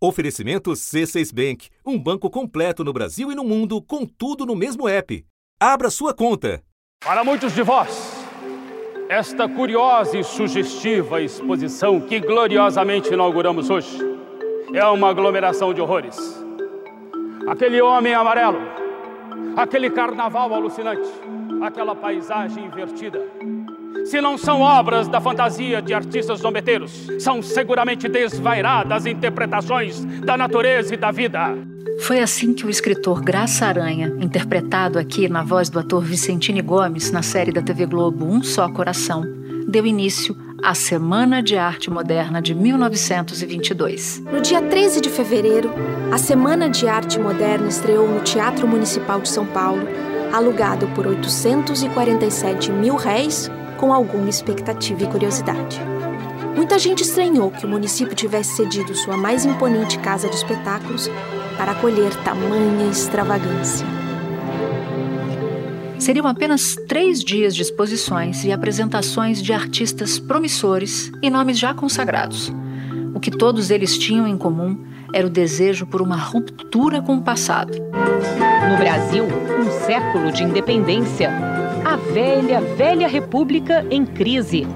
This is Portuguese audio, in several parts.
Oferecimento C6 Bank, um banco completo no Brasil e no mundo, com tudo no mesmo app. Abra sua conta. Para muitos de vós, esta curiosa e sugestiva exposição que gloriosamente inauguramos hoje é uma aglomeração de horrores. Aquele homem amarelo, aquele carnaval alucinante, aquela paisagem invertida se não são obras da fantasia de artistas zombeteiros, são seguramente desvairadas interpretações da natureza e da vida. Foi assim que o escritor Graça Aranha, interpretado aqui na voz do ator Vicentini Gomes na série da TV Globo Um Só Coração, deu início à Semana de Arte Moderna de 1922. No dia 13 de fevereiro, a Semana de Arte Moderna estreou no Teatro Municipal de São Paulo, alugado por 847 mil réis com alguma expectativa e curiosidade. Muita gente estranhou que o município tivesse cedido sua mais imponente casa de espetáculos para acolher tamanha extravagância. Seriam apenas três dias de exposições e apresentações de artistas promissores e nomes já consagrados. O que todos eles tinham em comum era o desejo por uma ruptura com o passado. No Brasil, um século de independência velha, velha república em crise.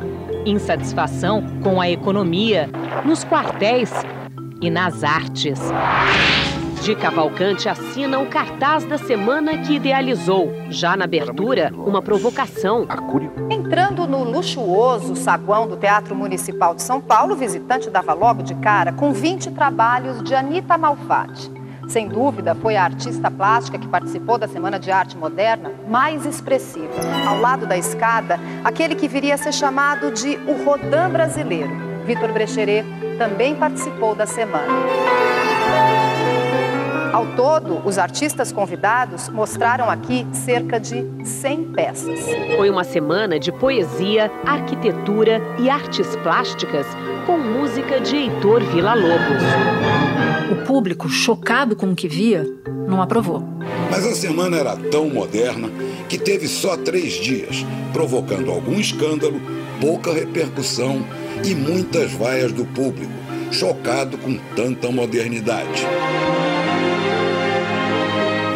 Insatisfação com a economia, nos quartéis e nas artes. De Cavalcante assina o cartaz da semana que idealizou, já na abertura, uma provocação. Entrando no luxuoso saguão do Teatro Municipal de São Paulo, o visitante dava logo de cara com 20 trabalhos de Anita Malfatti. Sem dúvida, foi a artista plástica que participou da Semana de Arte Moderna mais expressiva. Ao lado da escada, aquele que viria a ser chamado de o Rodin brasileiro. Vitor Brecheret também participou da semana. Ao todo, os artistas convidados mostraram aqui cerca de 100 peças. Foi uma semana de poesia, arquitetura e artes plásticas com música de Heitor Villa-Lobos. O público, chocado com o que via, não aprovou. Mas a semana era tão moderna que teve só três dias, provocando algum escândalo, pouca repercussão e muitas vaias do público, chocado com tanta modernidade.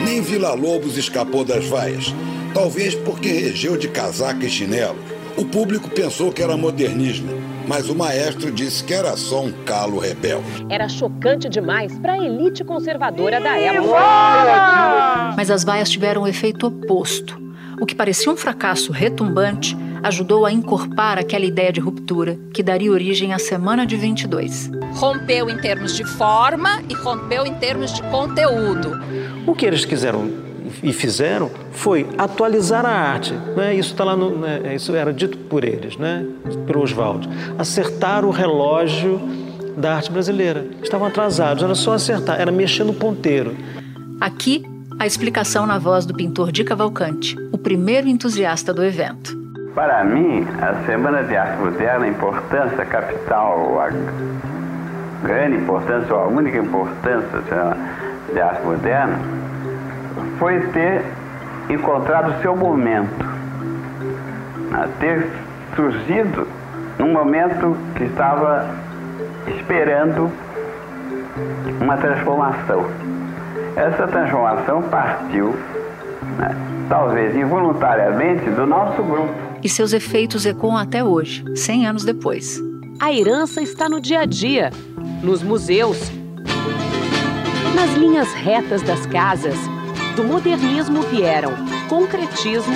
Nem Vila Lobos escapou das vaias, talvez porque regeu de casaca e chinelo. O público pensou que era modernismo, mas o maestro disse que era só um calo rebelde. Era chocante demais para a elite conservadora da época. Mas as vaias tiveram o efeito oposto. O que parecia um fracasso retumbante ajudou a encorpar aquela ideia de ruptura que daria origem à Semana de 22. Rompeu em termos de forma e rompeu em termos de conteúdo. O que eles quiseram e fizeram foi atualizar a arte. Né? Isso está lá no, né? isso era dito por eles, né? pelo Oswald. Acertar o relógio da arte brasileira. Estavam atrasados, era só acertar, era mexer no ponteiro. Aqui, a explicação na voz do pintor Di Cavalcante, o primeiro entusiasta do evento. Para mim, a Semana de Arte Moderna, a importância capital, a grande importância, ou a única importância de arte moderna, foi ter encontrado o seu momento, né? ter surgido num momento que estava esperando uma transformação. Essa transformação partiu, né, talvez involuntariamente, do nosso grupo. E seus efeitos ecoam até hoje, 100 anos depois. A herança está no dia a dia, nos museus, nas linhas retas das casas. Do modernismo vieram concretismo,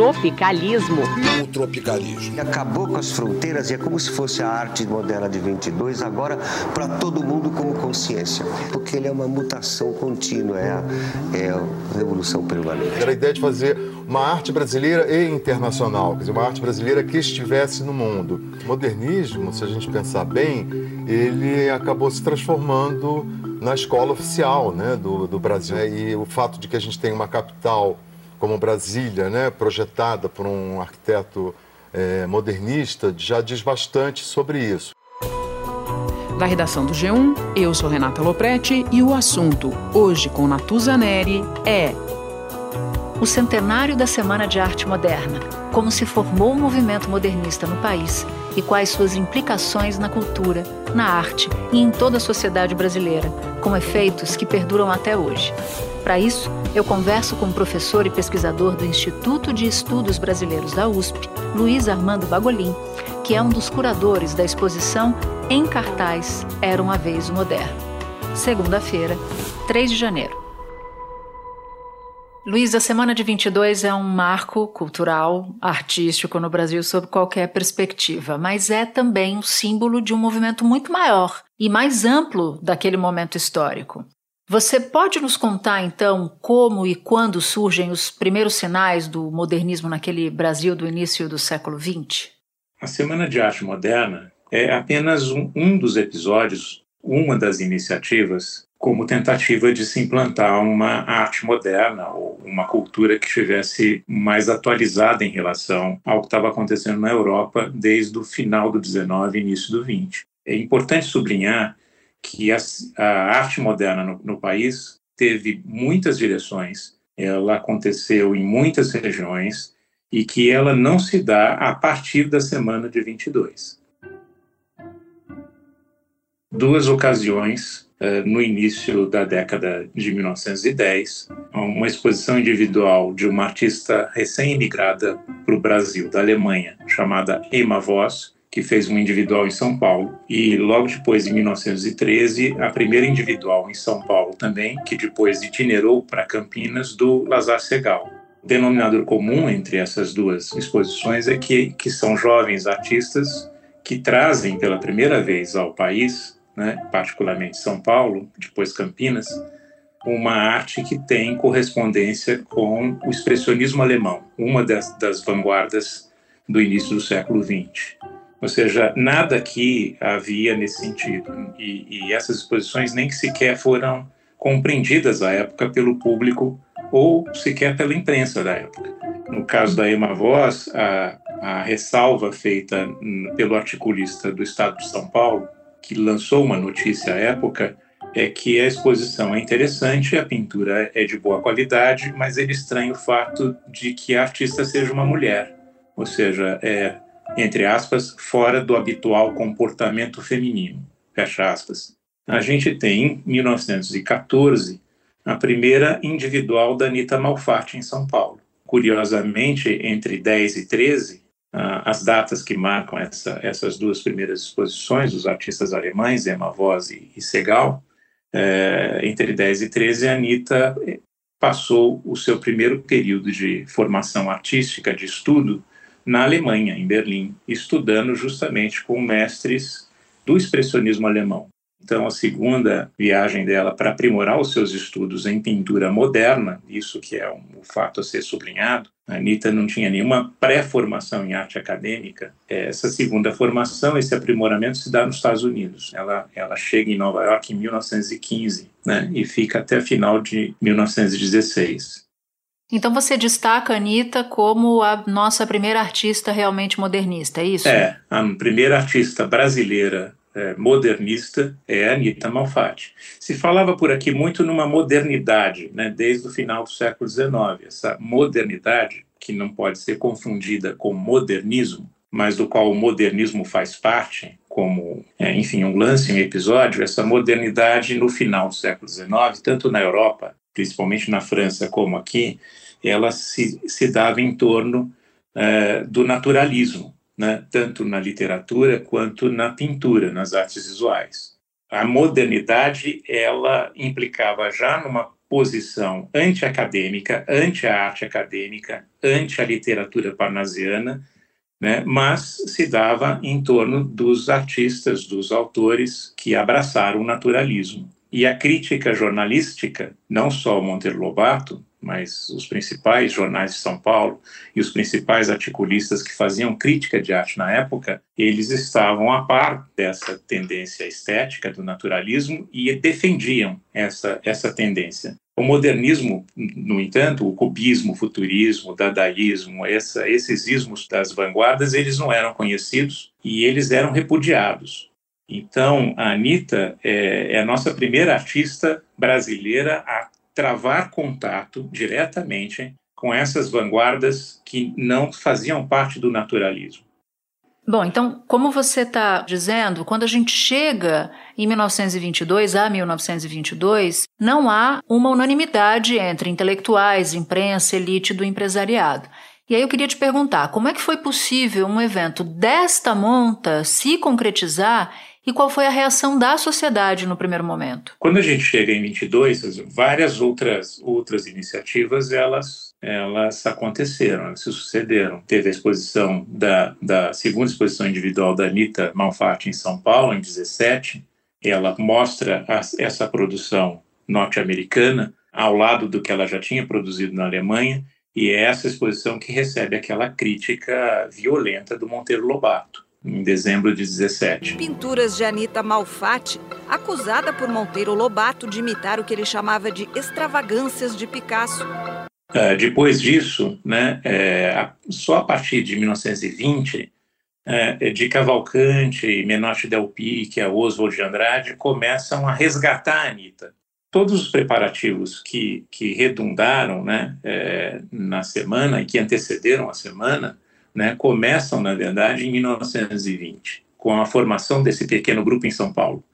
tropicalismo. O tropicalismo. Acabou com as fronteiras e é como se fosse a arte moderna de 22 agora para todo mundo como consciência, porque ele é uma mutação contínua, é a, é a revolução permanente. Era a ideia de fazer uma arte brasileira e internacional, quer dizer, uma arte brasileira que estivesse no mundo. O modernismo, se a gente pensar bem, ele acabou se transformando na escola oficial né, do, do Brasil. E o fato de que a gente tem uma capital como Brasília, né, projetada por um arquiteto é, modernista, já diz bastante sobre isso. Da redação do G1, eu sou Renata Loprete e o assunto, hoje com Natuza Neri, é o centenário da Semana de Arte Moderna, como se formou o movimento modernista no país e quais suas implicações na cultura, na arte e em toda a sociedade brasileira, com efeitos que perduram até hoje. Para isso, eu converso com o professor e pesquisador do Instituto de Estudos Brasileiros da USP, Luiz Armando Bagolin, que é um dos curadores da exposição Em Cartaz Era uma Vez o Moderno. Segunda-feira, 3 de janeiro. Luiz, a Semana de 22 é um marco cultural, artístico no Brasil sob qualquer perspectiva, mas é também um símbolo de um movimento muito maior e mais amplo daquele momento histórico. Você pode nos contar, então, como e quando surgem os primeiros sinais do modernismo naquele Brasil do início do século XX? A Semana de Arte Moderna é apenas um, um dos episódios, uma das iniciativas como tentativa de se implantar uma arte moderna ou uma cultura que estivesse mais atualizada em relação ao que estava acontecendo na Europa desde o final do 19 e início do 20. É importante sublinhar que a, a arte moderna no, no país teve muitas direções, ela aconteceu em muitas regiões e que ela não se dá a partir da semana de 22. Duas ocasiões eh, no início da década de 1910, uma exposição individual de uma artista recém-imigrada para o Brasil, da Alemanha, chamada Emma Voss, que fez um individual em São Paulo, e logo depois, em 1913, a primeira individual em São Paulo também, que depois itinerou para Campinas, do Lazar Segal. O denominador comum entre essas duas exposições é que, que são jovens artistas que trazem pela primeira vez ao país né, particularmente São Paulo, depois Campinas, uma arte que tem correspondência com o expressionismo alemão, uma das, das vanguardas do início do século XX. Ou seja, nada aqui havia nesse sentido. E, e, essas exposições nem sequer foram compreendidas à época pelo público ou sequer pela imprensa da época. No caso da Emma Voss, a, a ressalva feita pelo articulista do Estado de São Paulo, que lançou uma notícia à época é que a exposição é interessante, a pintura é de boa qualidade, mas ele estranha o fato de que a artista seja uma mulher, ou seja, é, entre aspas, fora do habitual comportamento feminino, fecha aspas. A gente tem, em 1914, a primeira individual da Anita Malfatti em São Paulo. Curiosamente, entre 10 e 13, as datas que marcam essa, essas duas primeiras exposições, dos artistas alemães, Emma Voss e, e Segal, é, entre 10 e 13, a Anitta passou o seu primeiro período de formação artística, de estudo, na Alemanha, em Berlim, estudando justamente com mestres do expressionismo alemão. Então, a segunda viagem dela para aprimorar os seus estudos em pintura moderna, isso que é um, fato a ser sublinhado, a Anitta não tinha nenhuma pré-formação em arte acadêmica. Essa segunda formação, esse aprimoramento se dá nos Estados Unidos. Ela, ela chega em Nova York em 1915 né, e fica até final de 1916. Então você destaca a Anitta como a nossa primeira artista realmente modernista, é isso? É, a primeira artista brasileira é, modernista é Anita Malfatti. Se falava por aqui muito numa modernidade, né, desde o final do século XIX. Essa modernidade, que não pode ser confundida com modernismo, mas do qual o modernismo faz parte, como, é, enfim, um lance, um episódio, essa modernidade no final do século XIX, tanto na Europa, principalmente na França, como aqui, ela se, se dava em torno é, do naturalismo, né, tanto na literatura quanto na pintura, nas artes visuais. A modernidade ela implicava já numa posição anti-acadêmica, anti a arte acadêmica, anti a literatura parnasiana, né, mas se dava em torno dos artistas, dos autores que abraçaram o naturalismo. E a crítica jornalística, não só o Monteiro Lobato, mas os principais jornais de São Paulo e os principais articulistas que faziam crítica de arte na época, eles estavam a par dessa tendência estética do naturalismo e defendiam essa, essa tendência. O modernismo, no entanto, o cubismo, o futurismo, o dadaísmo, essa, esses ismos das vanguardas, eles não eram conhecidos e eles eram repudiados. Então, a Anitta é, é a nossa primeira artista brasileira a travar contato diretamente com essas vanguardas que não faziam parte do naturalismo. Bom, então, como você está dizendo, quando a gente chega em 1922 a 1922, não há uma unanimidade entre intelectuais, imprensa, elite do empresariado. E aí eu queria te perguntar, como é que foi possível um evento desta monta se concretizar e qual foi a reação da sociedade no primeiro momento? Quando a gente chega em 22, várias outras outras iniciativas elas elas aconteceram, elas se sucederam. Teve a exposição da, da segunda exposição individual da Anitta Malfatti em São Paulo, em 17. Ela mostra a, essa produção norte-americana ao lado do que ela já tinha produzido na Alemanha, e é essa exposição que recebe aquela crítica violenta do Monteiro Lobato em dezembro de 17. Pinturas de Anita Malfatti, acusada por Monteiro Lobato de imitar o que ele chamava de extravagâncias de Picasso. Uh, depois disso, né, é, só a partir de 1920, é, de Cavalcante, Menotti Del Pique, Oswald de Andrade começam a resgatar a Anitta. Todos os preparativos que, que redundaram né, é, na semana e que antecederam a semana né, começam, na verdade, em 1920, com a formação desse pequeno grupo em São Paulo,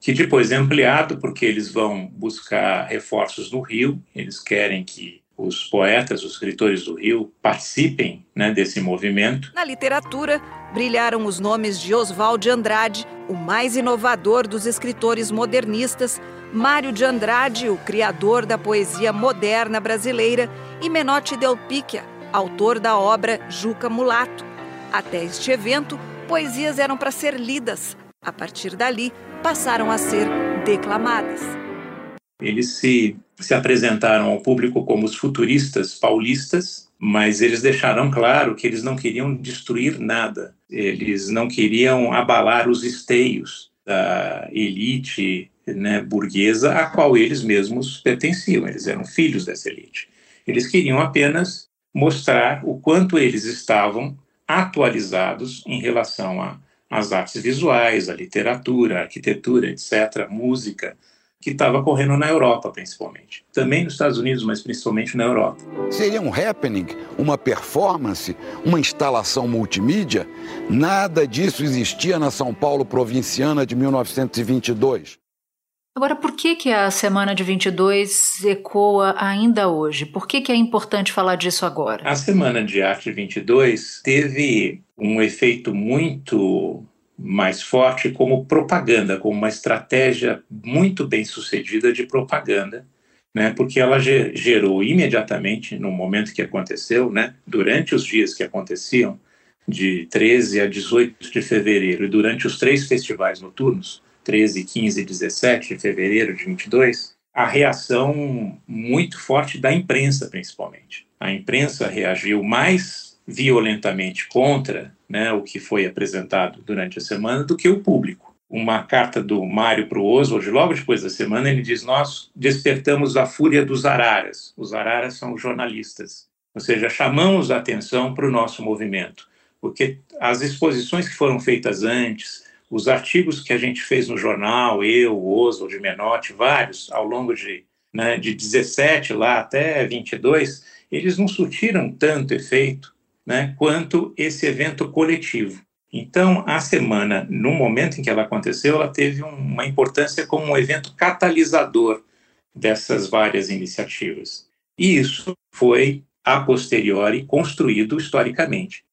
que depois é ampliado porque eles vão buscar reforços no Rio, eles querem que os poetas, os escritores do Rio participem né, desse movimento. Na literatura, brilharam os nomes de Oswald de Andrade, o mais inovador dos escritores modernistas, Mário de Andrade, o criador da poesia moderna brasileira, e Menotti Del Picchia, autor da obra Juca Mulato. Até este evento, poesias eram para ser lidas. A partir dali, passaram a ser declamadas. Eles se, se apresentaram ao público como os futuristas paulistas, mas eles deixaram claro que eles não queriam destruir nada, eles não queriam abalar os esteios da elite né, burguesa a qual eles mesmos pertenciam, eles eram filhos dessa elite. Eles queriam apenas mostrar o quanto eles estavam atualizados em relação às artes visuais, à literatura, à arquitetura, etc., música, que estava correndo na Europa, principalmente. Também nos Estados Unidos, mas principalmente na Europa. Seria um happening, uma performance, uma instalação multimídia? Nada disso existia na São Paulo provinciana de 1922. Agora, por que, que a semana de 22 ecoa ainda hoje? Por que, que é importante falar disso agora? A semana de arte 22 teve um efeito muito mais forte como propaganda, como uma estratégia muito bem sucedida de propaganda, né? Porque ela gerou imediatamente no momento que aconteceu, né? Durante os dias que aconteciam, de 13 a 18 de fevereiro e durante os três festivais noturnos, 13, 15 e 17 de fevereiro de 22, a reação muito forte da imprensa, principalmente. A imprensa reagiu mais violentamente contra né, o que foi apresentado durante a semana do que o público. Uma carta do Mário para o Oswald, logo depois da semana, ele diz: Nós despertamos a fúria dos araras. Os araras são os jornalistas. Ou seja, chamamos a atenção para o nosso movimento. Porque as exposições que foram feitas antes, os artigos que a gente fez no jornal, eu, Oswald, Menotti, vários, ao longo de, né, de 17 lá até 22, eles não surtiram tanto efeito né, quanto esse evento coletivo. Então, a semana, no momento em que ela aconteceu, ela teve uma importância como um evento catalisador dessas várias iniciativas. E isso foi, a posteriori, construído historicamente.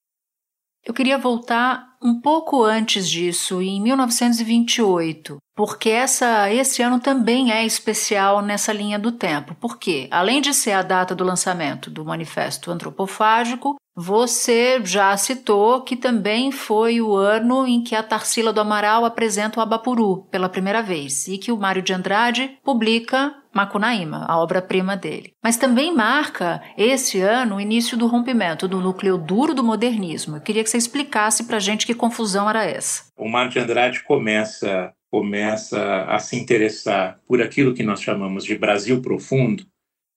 Eu queria voltar um pouco antes disso, em 1928, porque essa, esse ano também é especial nessa linha do tempo. Porque, além de ser a data do lançamento do Manifesto Antropofágico, você já citou que também foi o ano em que a Tarsila do Amaral apresenta o Abapuru pela primeira vez e que o Mário de Andrade publica Macunaíma, a obra-prima dele. Mas também marca esse ano o início do rompimento do núcleo duro do modernismo. Eu queria que você explicasse para a gente que confusão era essa. O Mário de Andrade começa começa a se interessar por aquilo que nós chamamos de Brasil profundo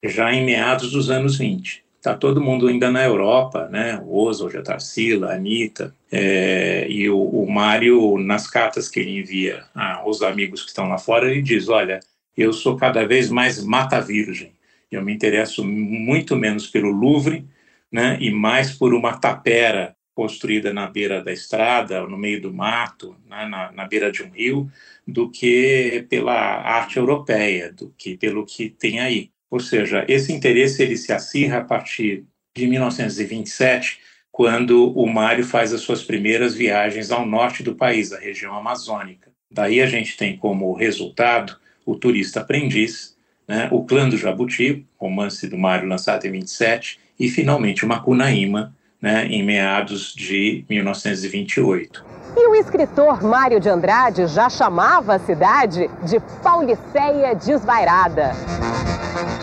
já em meados dos anos 20. Está todo mundo ainda na Europa, né? O Oswald, a Tarsila, a Anitta, é, e o, o Mário, nas cartas que ele envia aos amigos que estão lá fora, ele diz: Olha, eu sou cada vez mais mata virgem. Eu me interesso muito menos pelo Louvre, né, e mais por uma tapera construída na beira da estrada, no meio do mato, né, na, na beira de um rio, do que pela arte europeia, do que pelo que tem aí. Ou seja, esse interesse ele se acirra a partir de 1927, quando o Mário faz as suas primeiras viagens ao norte do país, a região amazônica. Daí a gente tem como resultado o Turista Aprendiz, né, o Clã do Jabuti, romance do Mário lançado em 27, e finalmente o Macunaíma, né, em meados de 1928. E o escritor Mário de Andrade já chamava a cidade de Pauliceia Desvairada.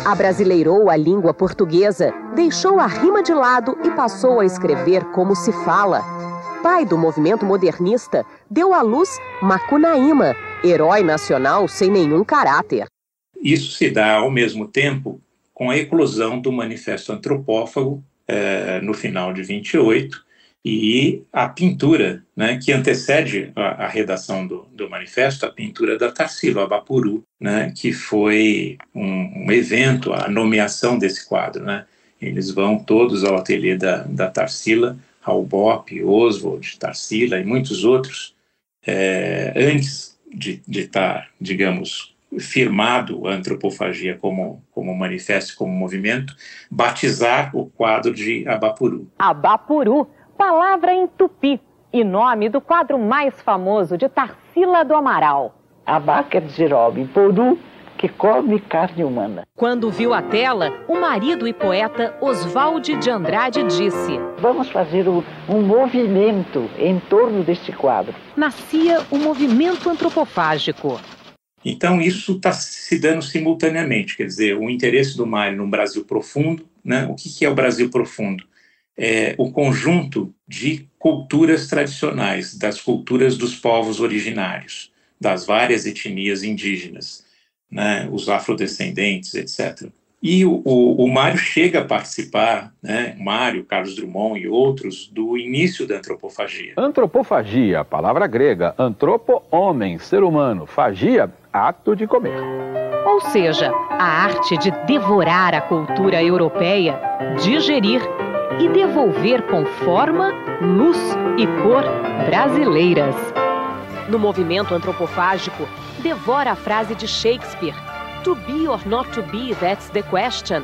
Abrasileirou a língua portuguesa, deixou a rima de lado e passou a escrever como se fala. Pai do movimento modernista, deu à luz Macunaíma, herói nacional sem nenhum caráter. Isso se dá ao mesmo tempo com a eclosão do Manifesto Antropófago, eh, no final de 28, e a pintura, né, que antecede a, a redação do, do, manifesto, a pintura da Tarsila Abapuru, né, que foi um, um, evento, a nomeação desse quadro. Né. Eles vão todos ao ateliê da, da Tarsila, Bop, Oswald, Tarsila e muitos outros, é, antes de estar, digamos, firmado a antropofagia como, como manifesto, como movimento, batizar o quadro de Abapuru. Abapuru palavra em tupi e nome do quadro mais famoso de Tarsila do Amaral. Abaca de Jirobe, poru que come carne humana. Quando viu a tela, o marido e poeta Oswald de Andrade disse: Vamos fazer um, um movimento em torno deste quadro. Nascia o movimento antropofágico. Então, isso está se dando simultaneamente, quer dizer, o interesse do Mário no Brasil profundo. Né? O que, que é o Brasil profundo? É, o conjunto de culturas tradicionais, das culturas dos povos originários, das várias etnias indígenas, né, os afrodescendentes, etc. E o, o, o Mário chega a participar, né, Mário, Carlos Drummond e outros, do início da antropofagia. Antropofagia, palavra grega, antropo, homem, ser humano, fagia, ato de comer. Ou seja, a arte de devorar a cultura europeia, digerir e devolver com forma, luz e cor brasileiras. No movimento antropofágico, devora a frase de Shakespeare: To be or not to be, that's the question.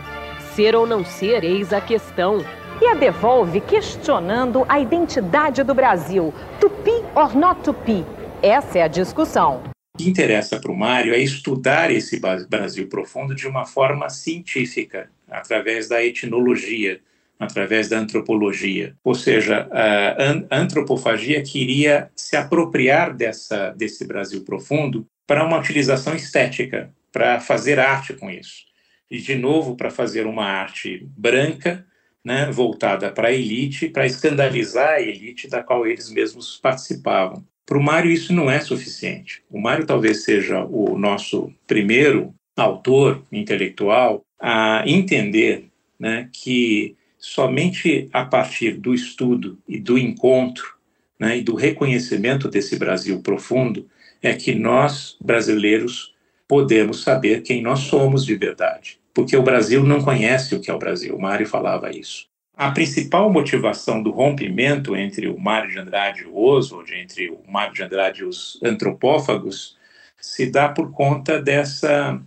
Ser ou não ser, eis a questão. E a devolve questionando a identidade do Brasil. To be or not to be? Essa é a discussão. O que interessa para o Mário é estudar esse Brasil profundo de uma forma científica, através da etnologia, através da antropologia. Ou seja, a antropofagia queria se apropriar dessa, desse Brasil profundo para uma utilização estética, para fazer arte com isso. E, de novo, para fazer uma arte branca, né, voltada para a elite, para escandalizar a elite da qual eles mesmos participavam. Para o Mário, isso não é suficiente. O Mário talvez seja o nosso primeiro autor intelectual a entender né, que somente a partir do estudo e do encontro né, e do reconhecimento desse Brasil profundo é que nós, brasileiros, podemos saber quem nós somos de verdade. Porque o Brasil não conhece o que é o Brasil. O Mário falava isso. A principal motivação do rompimento entre o Mário de Andrade e o Oswald, entre o Mário de Andrade e os antropófagos, se dá por conta dessa,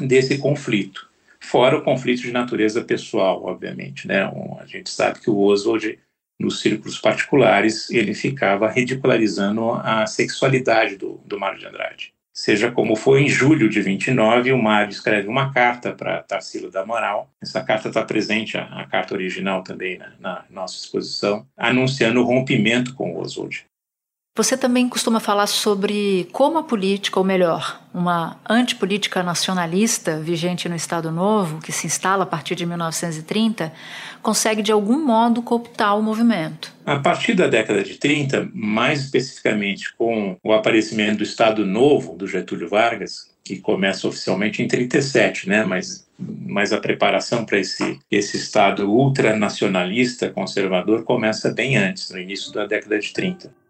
desse conflito fora o conflito de natureza pessoal, obviamente. Né? Um, a gente sabe que o Oswald, nos círculos particulares, ele ficava ridicularizando a sexualidade do, do Mário de Andrade. Seja como foi, em julho de 29, o Mário escreve uma carta para Tarsila da Moral. Essa carta está presente, a, a, carta original também na, na nossa exposição, anunciando o rompimento com Oswald. Você também costuma falar sobre como a política, ou melhor, uma antipolítica nacionalista vigente no Estado Novo, que se instala a partir de 1930, consegue de algum modo cooptar o movimento. A partir da década de 30, mais especificamente com o aparecimento do Estado Novo do Getúlio Vargas, que começa oficialmente em 37, né, mas mas a preparação para esse, esse Estado ultranacionalista, conservador, começa bem antes, no início da década de 30.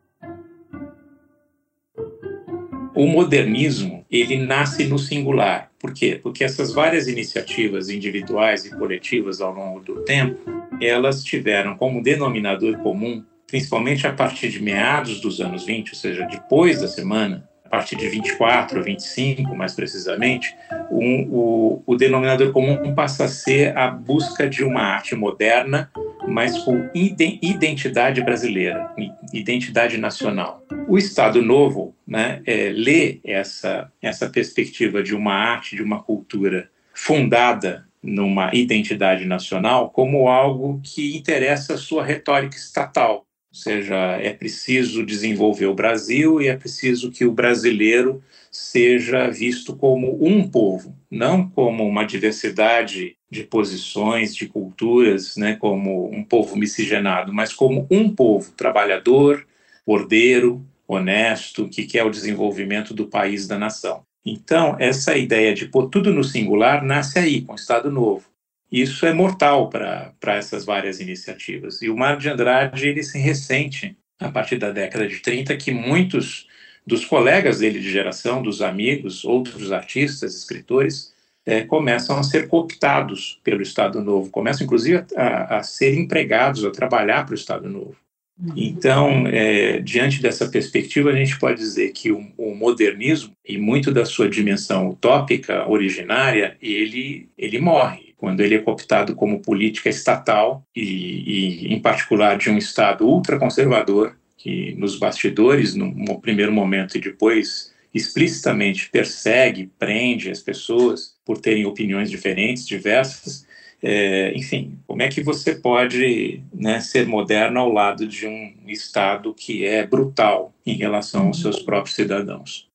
O modernismo ele nasce no singular. Por quê? Porque essas várias iniciativas individuais e coletivas ao longo do tempo, elas tiveram como denominador comum, principalmente a partir de meados dos anos 20, ou seja, depois da semana, partir de 24 ou 25, mais precisamente, um, o, o denominador comum passa a ser a busca de uma arte moderna mas com identidade brasileira, identidade nacional. O Estado Novo né, é, lê essa, essa perspectiva de uma arte, de uma cultura fundada numa identidade nacional como algo que interessa a sua retórica estatal. Ou seja, é preciso desenvolver o Brasil e é preciso que o brasileiro seja visto como um povo, não como uma diversidade de posições, de culturas, né, como um povo miscigenado, mas como um povo trabalhador, ordeiro, honesto, que quer o desenvolvimento do país, da nação. Então, essa ideia de pôr tudo no singular nasce aí, com o Estado Novo. Isso é mortal para essas várias iniciativas. E o Mário de Andrade ele se ressente, a partir da década de 30, que muitos dos colegas dele de geração, dos amigos, outros artistas, escritores, é, começam a ser cooptados pelo Estado Novo, começam inclusive a, a ser empregados, a trabalhar para o Estado Novo. Uhum. Então, é, diante dessa perspectiva, a gente pode dizer que o, o, modernismo, e muito da sua dimensão utópica, originária, ele, ele morre quando ele é cooptado como política estatal e, e em particular, de um Estado ultraconservador que nos bastidores, no, no primeiro momento e depois explicitamente persegue, prende as pessoas por terem opiniões diferentes, diversas. É, enfim, como é que você pode né, ser moderno ao lado de um Estado que é brutal em relação aos seus próprios cidadãos?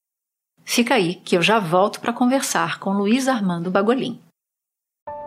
Fica aí, que eu já volto para conversar com Luiz Armando Bagolin.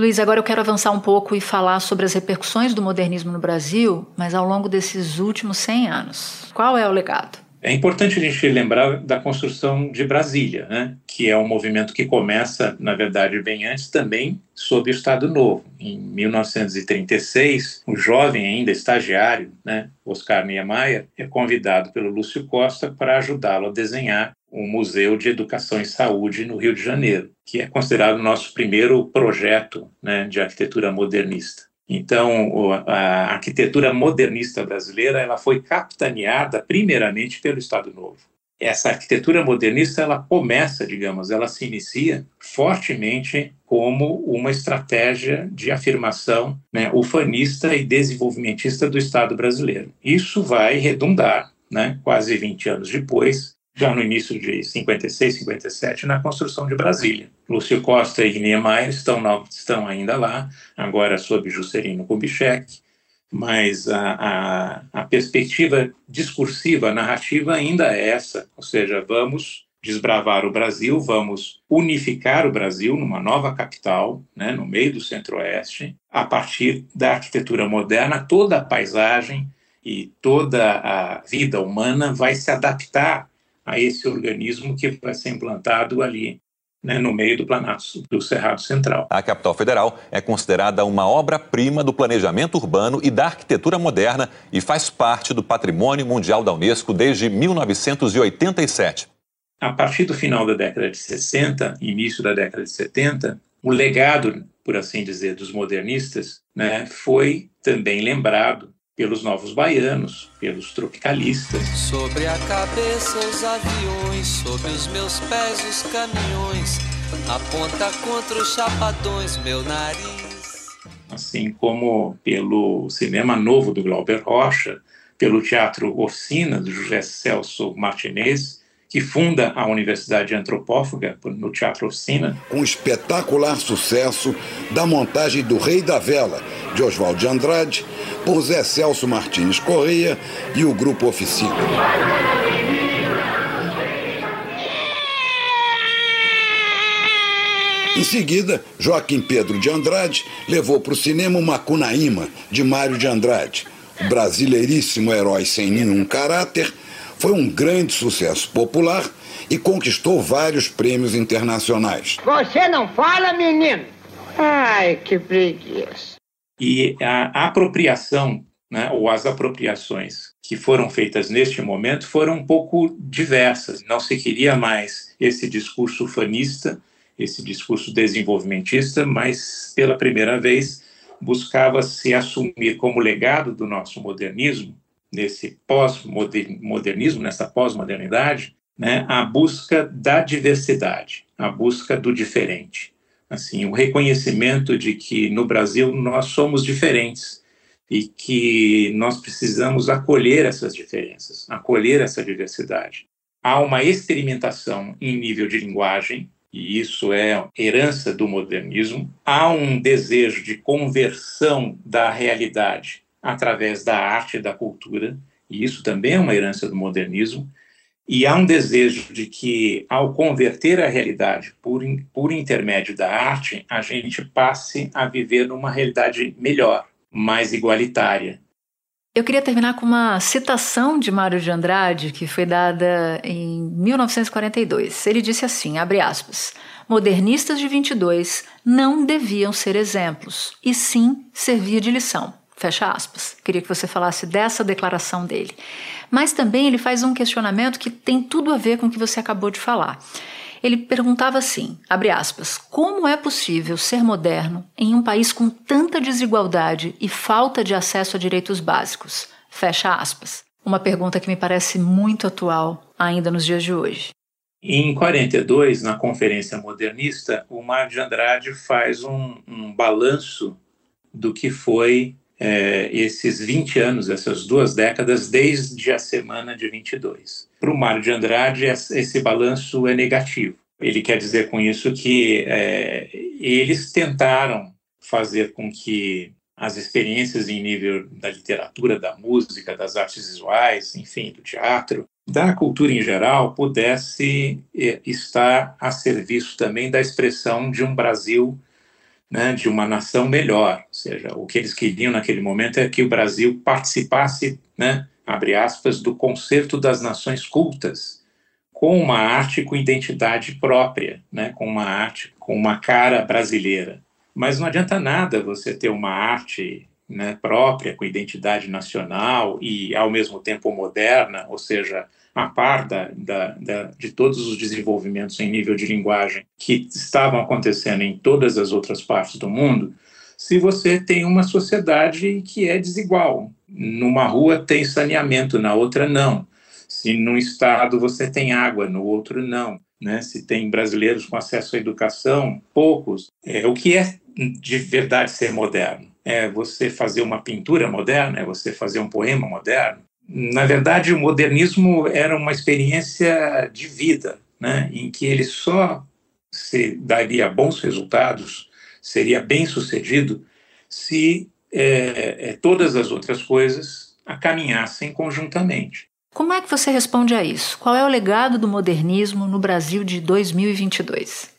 Luiz, agora eu quero avançar um pouco e falar sobre as repercussões do modernismo no Brasil, mas ao longo desses últimos 100 anos. Qual é o legado? É importante a gente lembrar da construção de Brasília, né? que é um movimento que começa, na verdade, bem antes também sob o Estado Novo. Em 1936, o jovem ainda estagiário, né, Oscar Niemeyer, é convidado pelo Lúcio Costa para ajudá-lo a desenhar o Museu de Educação e Saúde no Rio de Janeiro, que é considerado o nosso primeiro projeto né, de arquitetura modernista. Então, a arquitetura modernista brasileira ela foi capitaneada primeiramente pelo Estado Novo. Essa arquitetura modernista ela começa, digamos, ela se inicia fortemente como uma estratégia de afirmação né, ufanista e desenvolvimentista do Estado brasileiro. Isso vai redundar, né, quase 20 anos depois, já no início de 56, 57, na construção de Brasília. Lúcio Costa e Niemeyer estão, estão ainda lá, agora sob Juscelino Kubitschek, mas a, a, a perspectiva discursiva, narrativa ainda é essa, ou seja, vamos desbravar o Brasil, vamos unificar o Brasil numa nova capital, né, no meio do Centro-Oeste, a partir da arquitetura moderna, toda a paisagem e toda a vida humana vai se adaptar a esse organismo que vai ser implantado ali né, no meio do Planalto, do Cerrado Central. A capital federal é considerada uma obra-prima do planejamento urbano e da arquitetura moderna e faz parte do Patrimônio Mundial da Unesco desde 1987. A partir do final da década de 60, início da década de 70, o legado, por assim dizer, dos modernistas né, foi também lembrado pelos novos baianos, pelos tropicalistas. Sobre a cabeça os aviões, sobre os meus pés os caminhões, aponta contra os chapadões meu nariz. Assim como pelo cinema novo do Glauber Rocha, pelo teatro Oficina do José Celso Martinez, que funda a Universidade Antropófaga no Teatro Oficina. Com espetacular sucesso da montagem do Rei da Vela, de Oswald de Andrade, por Zé Celso Martins Correia e o Grupo Oficina. Em seguida, Joaquim Pedro de Andrade levou para o cinema Macunaíma, de Mário de Andrade. O brasileiríssimo herói sem nenhum caráter foi um grande sucesso popular e conquistou vários prêmios internacionais. Você não fala, menino? Ai, que preguiça. E a apropriação, né, ou as apropriações que foram feitas neste momento foram um pouco diversas. Não se queria mais esse discurso fanista, esse discurso desenvolvimentista, mas pela primeira vez buscava se assumir como legado do nosso modernismo, nesse pós-modernismo, nessa pós-modernidade, né, a busca da diversidade, a busca do diferente. Assim, o reconhecimento de que no Brasil nós somos diferentes e que nós precisamos acolher essas diferenças, acolher essa diversidade. Há uma experimentação em nível de linguagem, e isso é herança do modernismo. Há um desejo de conversão da realidade através da arte e da cultura, e isso também é uma herança do modernismo. E há um desejo de que, ao converter a realidade por, por intermédio da arte, a gente passe a viver numa realidade melhor, mais igualitária. Eu queria terminar com uma citação de Mário de Andrade, que foi dada em 1942. Ele disse assim, abre aspas, modernistas de 22 não deviam ser exemplos, e sim servir de lição. Fecha aspas. Queria que você falasse dessa declaração dele. Mas também ele faz um questionamento que tem tudo a ver com o que você acabou de falar. Ele perguntava assim, abre aspas, como é possível ser moderno em um país com tanta desigualdade e falta de acesso a direitos básicos? Fecha aspas. Uma pergunta que me parece muito atual ainda nos dias de hoje. Em 42, na Conferência Modernista, o Mário de Andrade faz um, um balanço do que foi é, esses 20 anos, essas duas décadas, desde a semana de 22. Para o Mário de Andrade, esse balanço é negativo. Ele quer dizer com isso que é, eles tentaram fazer com que as experiências em nível da literatura, da música, das artes visuais, enfim, do teatro, da cultura em geral, pudesse é, estar a serviço também da expressão de um Brasil né, de uma nação melhor. Ou seja, o que eles queriam naquele momento é que o Brasil participasse, né, abre aspas, do concerto das nações cultas, com uma arte com identidade própria, né, com uma arte com uma cara brasileira. Mas não adianta nada você ter uma arte né, própria, com identidade nacional e, ao mesmo tempo, moderna, ou seja, a par da, da, da, de todos os desenvolvimentos em nível de linguagem que estavam acontecendo em todas as outras partes do mundo, se você tem uma sociedade que é desigual. Numa rua tem saneamento, na outra não. Se num estado você tem água, no outro não. Né? Se tem brasileiros com acesso à educação, poucos. É, o que é de verdade ser moderno? É você fazer uma pintura moderna? É você fazer um poema moderno? Na verdade, o modernismo era uma experiência de vida, né, em que ele só se daria bons resultados, seria bem sucedido, se é, é, todas as outras coisas caminhassem conjuntamente. Como é que você responde a isso? Qual é o legado do modernismo no Brasil de 2022?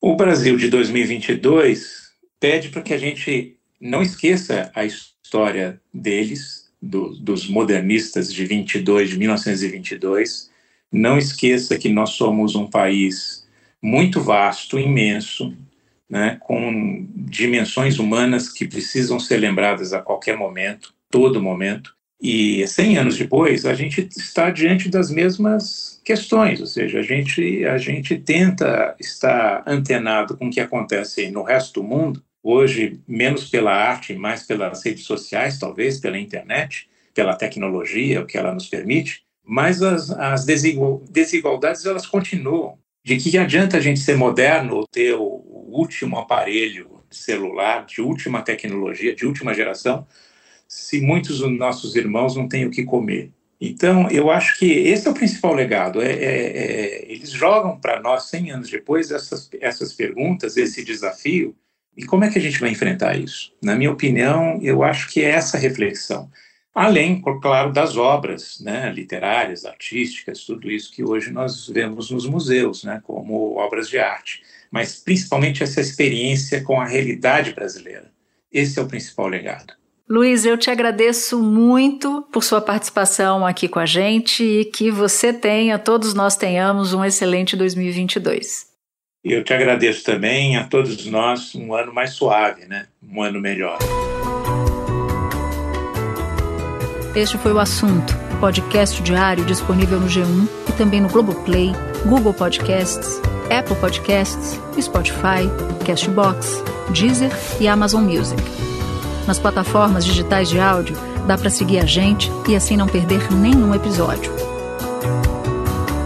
O Brasil de 2022 pede para que a gente não esqueça a história deles, do, dos modernistas de 22, de 1922. Não esqueça que nós somos um país muito vasto, imenso, né, com dimensões humanas que precisam ser lembradas a qualquer momento, todo momento. E 100 anos depois, a gente está diante das mesmas questões, ou seja, a gente, a gente tenta estar antenado com o que acontece no resto do mundo, hoje menos pela arte, mais pelas redes sociais, talvez pela internet, pela tecnologia, o que ela nos permite, mas as, as desigualdades elas continuam. De que adianta a gente ser moderno ou ter o, o último aparelho celular de última tecnologia, de última geração, se muitos dos nossos irmãos não têm o que comer? Então, eu acho que esse é o principal legado. É, é, é eles jogam para nós, 100 anos depois, essas, essas perguntas, esse desafio, e como é que a gente vai enfrentar isso? Na minha opinião, eu acho que é essa reflexão. Além, claro, das obras né, literárias, artísticas, tudo isso que hoje nós vemos nos museus, né, como obras de arte, mas principalmente essa experiência com a realidade brasileira. Esse é o principal legado. Luiz, eu te agradeço muito por sua participação aqui com a gente e que você tenha, todos nós tenhamos, um excelente 2022. Eu te agradeço também a todos nós um ano mais suave, né? Um ano melhor. Este foi o assunto, podcast diário disponível no G1 e também no Globoplay, Google Podcasts, Apple Podcasts, Spotify, Castbox, Deezer e Amazon Music. Nas plataformas digitais de áudio, dá para seguir a gente e assim não perder nenhum episódio.